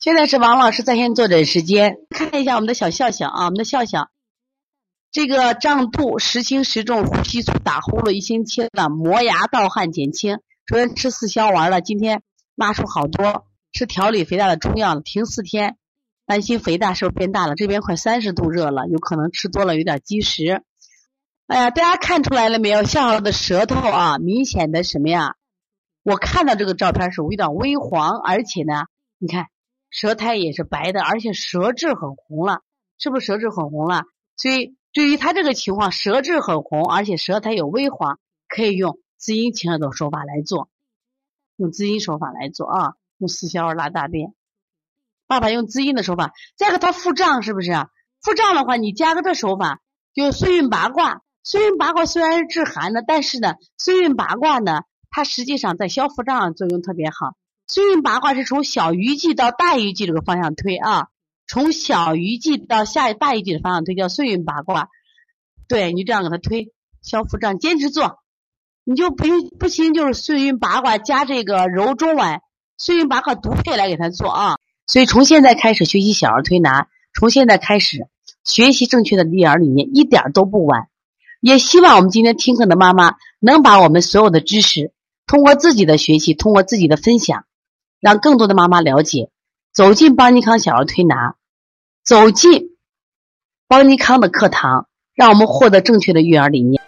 现在是王老师在线坐诊时间，看一下我们的小笑笑啊，我们的笑笑，这个胀肚、时轻时重、呼吸粗、打呼噜一星期了，磨牙、盗汗减轻。昨天吃四消丸了，今天拉出好多，吃调理肥大的中药了，停四天，担心肥大是不是变大了？这边快三十度热了，有可能吃多了有点积食。哎呀，大家看出来了没有？笑笑的舌头啊，明显的什么呀？我看到这个照片是有点微黄，而且呢，你看舌苔也是白的，而且舌质很红了，是不是舌质很红了？所以对于他这个情况，舌质很红，而且舌苔有微黄，可以用滋阴清热的手法来做，用滋阴手法来做啊，用四消二拉大便。爸爸用滋阴的手法，再个他腹胀是不是？腹胀的话，你加个这手法，就岁运八卦。岁运八卦虽然是治寒的，但是呢，岁运八卦呢，它实际上在消腹胀作用特别好。岁运八卦是从小鱼际到大鱼际这个方向推啊，从小鱼际到下大鱼际的方向推叫岁运八卦。对你这样给它推消腹胀，坚持做，你就不用不行就是岁运八卦加这个揉中脘，岁运八卦独配来给他做啊。所以从现在开始学习小儿推拿，从现在开始学习正确的育儿理念，一点都不晚。也希望我们今天听课的妈妈能把我们所有的知识，通过自己的学习，通过自己的分享，让更多的妈妈了解，走进邦尼康小儿推拿，走进邦尼康的课堂，让我们获得正确的育儿理念。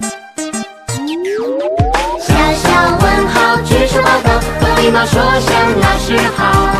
小小问号，举手报告，和礼貌说声老师好，